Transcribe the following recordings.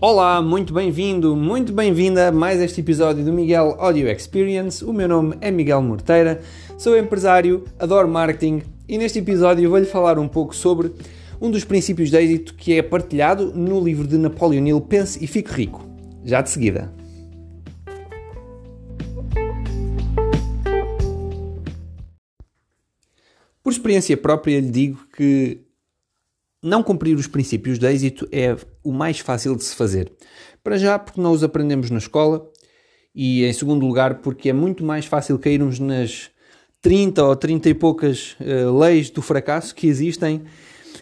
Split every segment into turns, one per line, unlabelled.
Olá, muito bem-vindo, muito bem-vinda a mais este episódio do Miguel Audio Experience. O meu nome é Miguel Morteira, sou empresário, adoro marketing e neste episódio vou-lhe falar um pouco sobre um dos princípios de êxito que é partilhado no livro de Napoleon Hill, Pense e Fique Rico. Já de seguida. Por experiência própria, lhe digo que não cumprir os princípios de êxito é o mais fácil de se fazer. Para já, porque não os aprendemos na escola, e em segundo lugar, porque é muito mais fácil cairmos nas 30 ou 30 e poucas uh, leis do fracasso que existem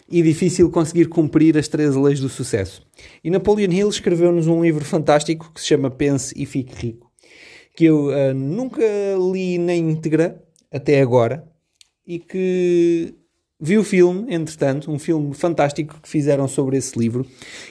e difícil conseguir cumprir as 13 leis do sucesso. E Napoleon Hill escreveu-nos um livro fantástico que se chama Pense e Fique Rico, que eu uh, nunca li na íntegra até agora e que Vi o filme, entretanto, um filme fantástico que fizeram sobre esse livro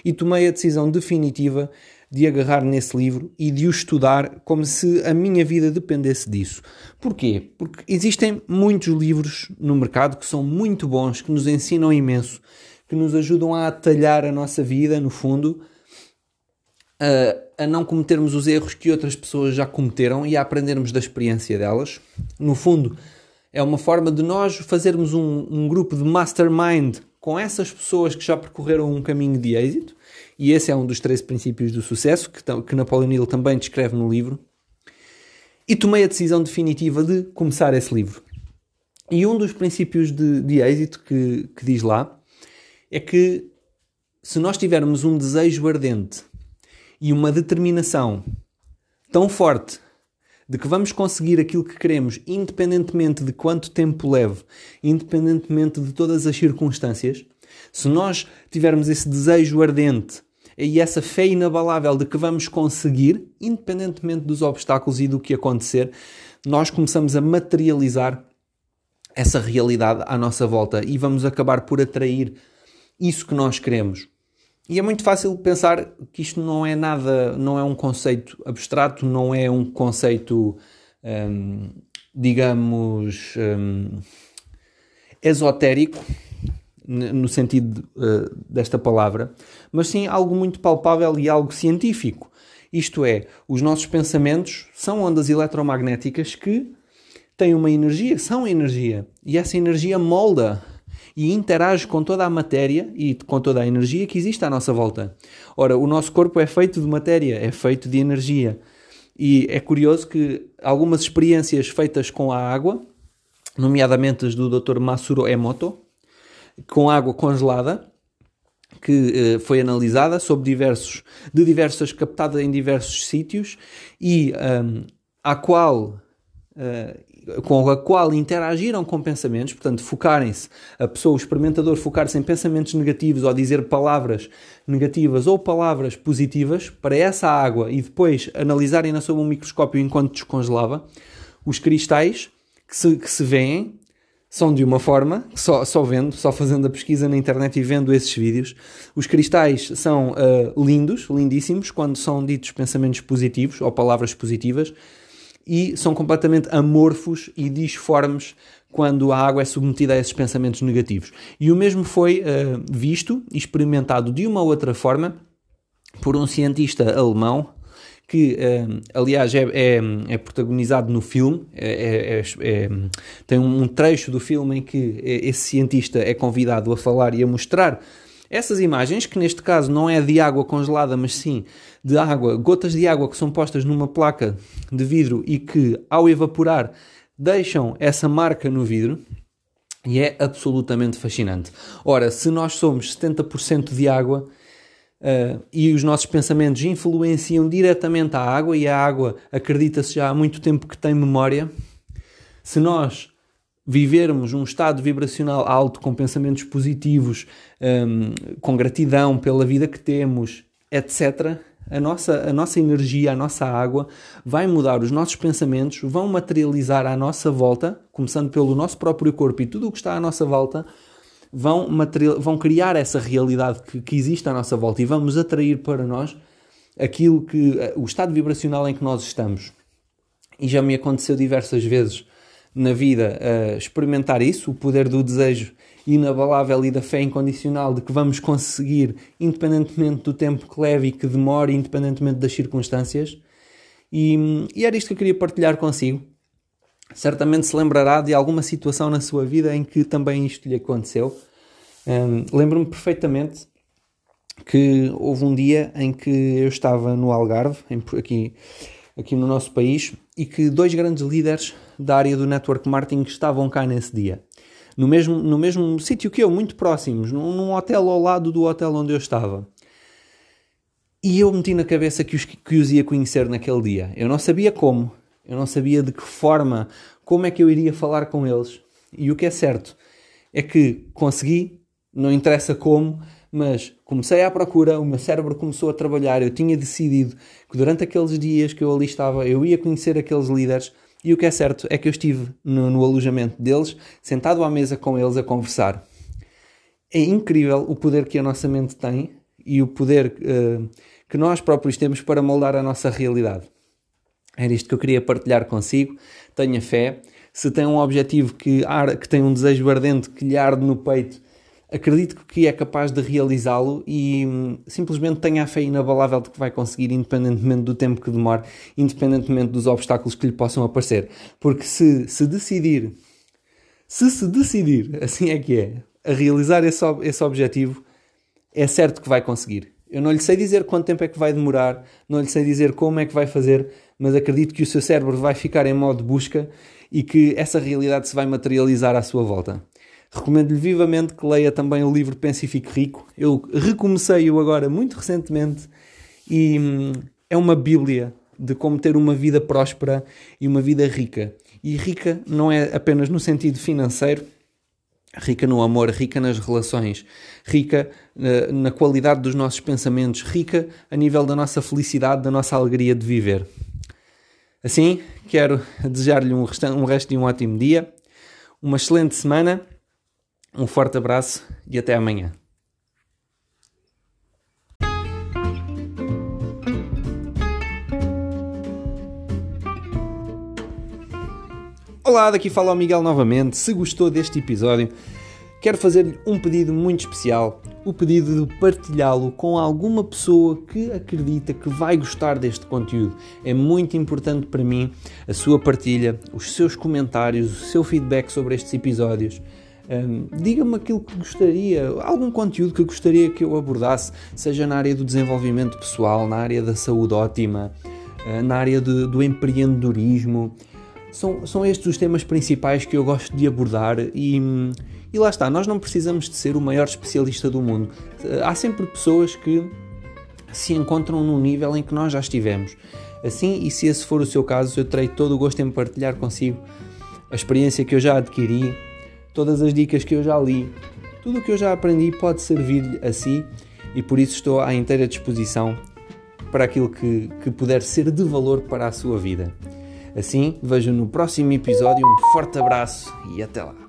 e tomei a decisão definitiva de agarrar nesse livro e de o estudar como se a minha vida dependesse disso. Porquê? Porque existem muitos livros no mercado que são muito bons, que nos ensinam imenso, que nos ajudam a atalhar a nossa vida, no fundo, a, a não cometermos os erros que outras pessoas já cometeram e a aprendermos da experiência delas. No fundo, é uma forma de nós fazermos um, um grupo de mastermind com essas pessoas que já percorreram um caminho de êxito, e esse é um dos três princípios do sucesso que, que Napoleon Hill também descreve no livro. E tomei a decisão definitiva de começar esse livro. E um dos princípios de, de êxito que, que diz lá é que se nós tivermos um desejo ardente e uma determinação tão forte de que vamos conseguir aquilo que queremos, independentemente de quanto tempo leve, independentemente de todas as circunstâncias, se nós tivermos esse desejo ardente e essa fé inabalável de que vamos conseguir, independentemente dos obstáculos e do que acontecer, nós começamos a materializar essa realidade à nossa volta e vamos acabar por atrair isso que nós queremos. E é muito fácil pensar que isto não é nada, não é um conceito abstrato, não é um conceito, hum, digamos, hum, esotérico, no sentido uh, desta palavra, mas sim algo muito palpável e algo científico. Isto é, os nossos pensamentos são ondas eletromagnéticas que têm uma energia, são energia, e essa energia molda e interage com toda a matéria e com toda a energia que existe à nossa volta. Ora, o nosso corpo é feito de matéria, é feito de energia. E é curioso que algumas experiências feitas com a água, nomeadamente as do Dr. Masuro Emoto, com água congelada, que uh, foi analisada sob diversos, de diversas captada em diversos sítios e um, a qual uh, com a qual interagiram com pensamentos, portanto, focarem-se, a pessoa, o experimentador, focar-se em pensamentos negativos ou dizer palavras negativas ou palavras positivas para essa água e depois analisarem-na sob um microscópio enquanto descongelava, os cristais que se, que se veem são de uma forma, só, só vendo, só fazendo a pesquisa na internet e vendo esses vídeos, os cristais são uh, lindos, lindíssimos, quando são ditos pensamentos positivos ou palavras positivas, e são completamente amorfos e disformes quando a água é submetida a esses pensamentos negativos. E o mesmo foi uh, visto e experimentado de uma outra forma por um cientista alemão que, uh, aliás, é, é, é, protagonizado no filme. É, é, é tem um trecho do filme em que esse cientista é convidado a falar e a mostrar essas imagens, que neste caso não é de água congelada, mas sim de água, gotas de água que são postas numa placa de vidro e que, ao evaporar, deixam essa marca no vidro, e é absolutamente fascinante. Ora, se nós somos 70% de água uh, e os nossos pensamentos influenciam diretamente a água, e a água acredita-se já há muito tempo que tem memória, se nós vivermos um estado vibracional alto, com pensamentos positivos, um, com gratidão pela vida que temos, etc., a nossa, a nossa energia, a nossa água vai mudar os nossos pensamentos, vão materializar à nossa volta, começando pelo nosso próprio corpo e tudo o que está à nossa volta, vão, vão criar essa realidade que, que existe à nossa volta e vamos atrair para nós aquilo que o estado vibracional em que nós estamos. E já me aconteceu diversas vezes na vida a experimentar isso, o poder do desejo inabalável e da fé incondicional de que vamos conseguir, independentemente do tempo que leve e que demore, independentemente das circunstâncias. E, e era isto que eu queria partilhar consigo. Certamente se lembrará de alguma situação na sua vida em que também isto lhe aconteceu. Um, Lembro-me perfeitamente que houve um dia em que eu estava no Algarve, aqui, aqui no nosso país, e que dois grandes líderes da área do network marketing estavam cá nesse dia no mesmo, no mesmo sítio que eu, muito próximos, num, num, hotel ao lado do hotel onde eu estava. E eu meti na cabeça que os, que os ia conhecer naquele dia. Eu não sabia como, eu não sabia de que forma, como é que eu iria falar com eles. E o que é certo é que consegui, não interessa como, mas comecei à procura, o meu cérebro começou a trabalhar, eu tinha decidido que durante aqueles dias que eu ali estava, eu ia conhecer aqueles líderes e o que é certo é que eu estive no, no alojamento deles, sentado à mesa com eles a conversar. É incrível o poder que a nossa mente tem e o poder uh, que nós próprios temos para moldar a nossa realidade. Era isto que eu queria partilhar consigo. Tenha fé. Se tem um objetivo que, ar, que tem um desejo ardente que lhe arde no peito, acredito que é capaz de realizá-lo e hum, simplesmente tenha a fé inabalável de que vai conseguir, independentemente do tempo que demore, independentemente dos obstáculos que lhe possam aparecer. Porque se se decidir, se se decidir, assim é que é, a realizar esse, esse objetivo, é certo que vai conseguir. Eu não lhe sei dizer quanto tempo é que vai demorar, não lhe sei dizer como é que vai fazer, mas acredito que o seu cérebro vai ficar em modo busca e que essa realidade se vai materializar à sua volta. Recomendo-lhe vivamente que leia também o livro Pense e Fique Rico. Eu recomecei-o agora muito recentemente e hum, é uma bíblia de como ter uma vida próspera e uma vida rica. E rica não é apenas no sentido financeiro, rica no amor, rica nas relações, rica na, eh, na qualidade dos nossos pensamentos, rica a nível da nossa felicidade, da nossa alegria de viver. Assim, quero desejar-lhe um, um resto de um ótimo dia, uma excelente semana um forte abraço e até amanhã. Olá, daqui fala o Miguel novamente. Se gostou deste episódio, quero fazer-lhe um pedido muito especial: o pedido de partilhá-lo com alguma pessoa que acredita que vai gostar deste conteúdo. É muito importante para mim a sua partilha, os seus comentários, o seu feedback sobre estes episódios. Um, Diga-me aquilo que gostaria, algum conteúdo que gostaria que eu abordasse, seja na área do desenvolvimento pessoal, na área da saúde ótima, uh, na área de, do empreendedorismo. São, são estes os temas principais que eu gosto de abordar e, e lá está, nós não precisamos de ser o maior especialista do mundo. Uh, há sempre pessoas que se encontram num nível em que nós já estivemos. Assim, e se esse for o seu caso, eu terei todo o gosto em partilhar consigo a experiência que eu já adquiri todas as dicas que eu já li, tudo o que eu já aprendi pode servir-lhe a si e por isso estou à inteira disposição para aquilo que, que puder ser de valor para a sua vida. Assim, vejo no próximo episódio. Um forte abraço e até lá!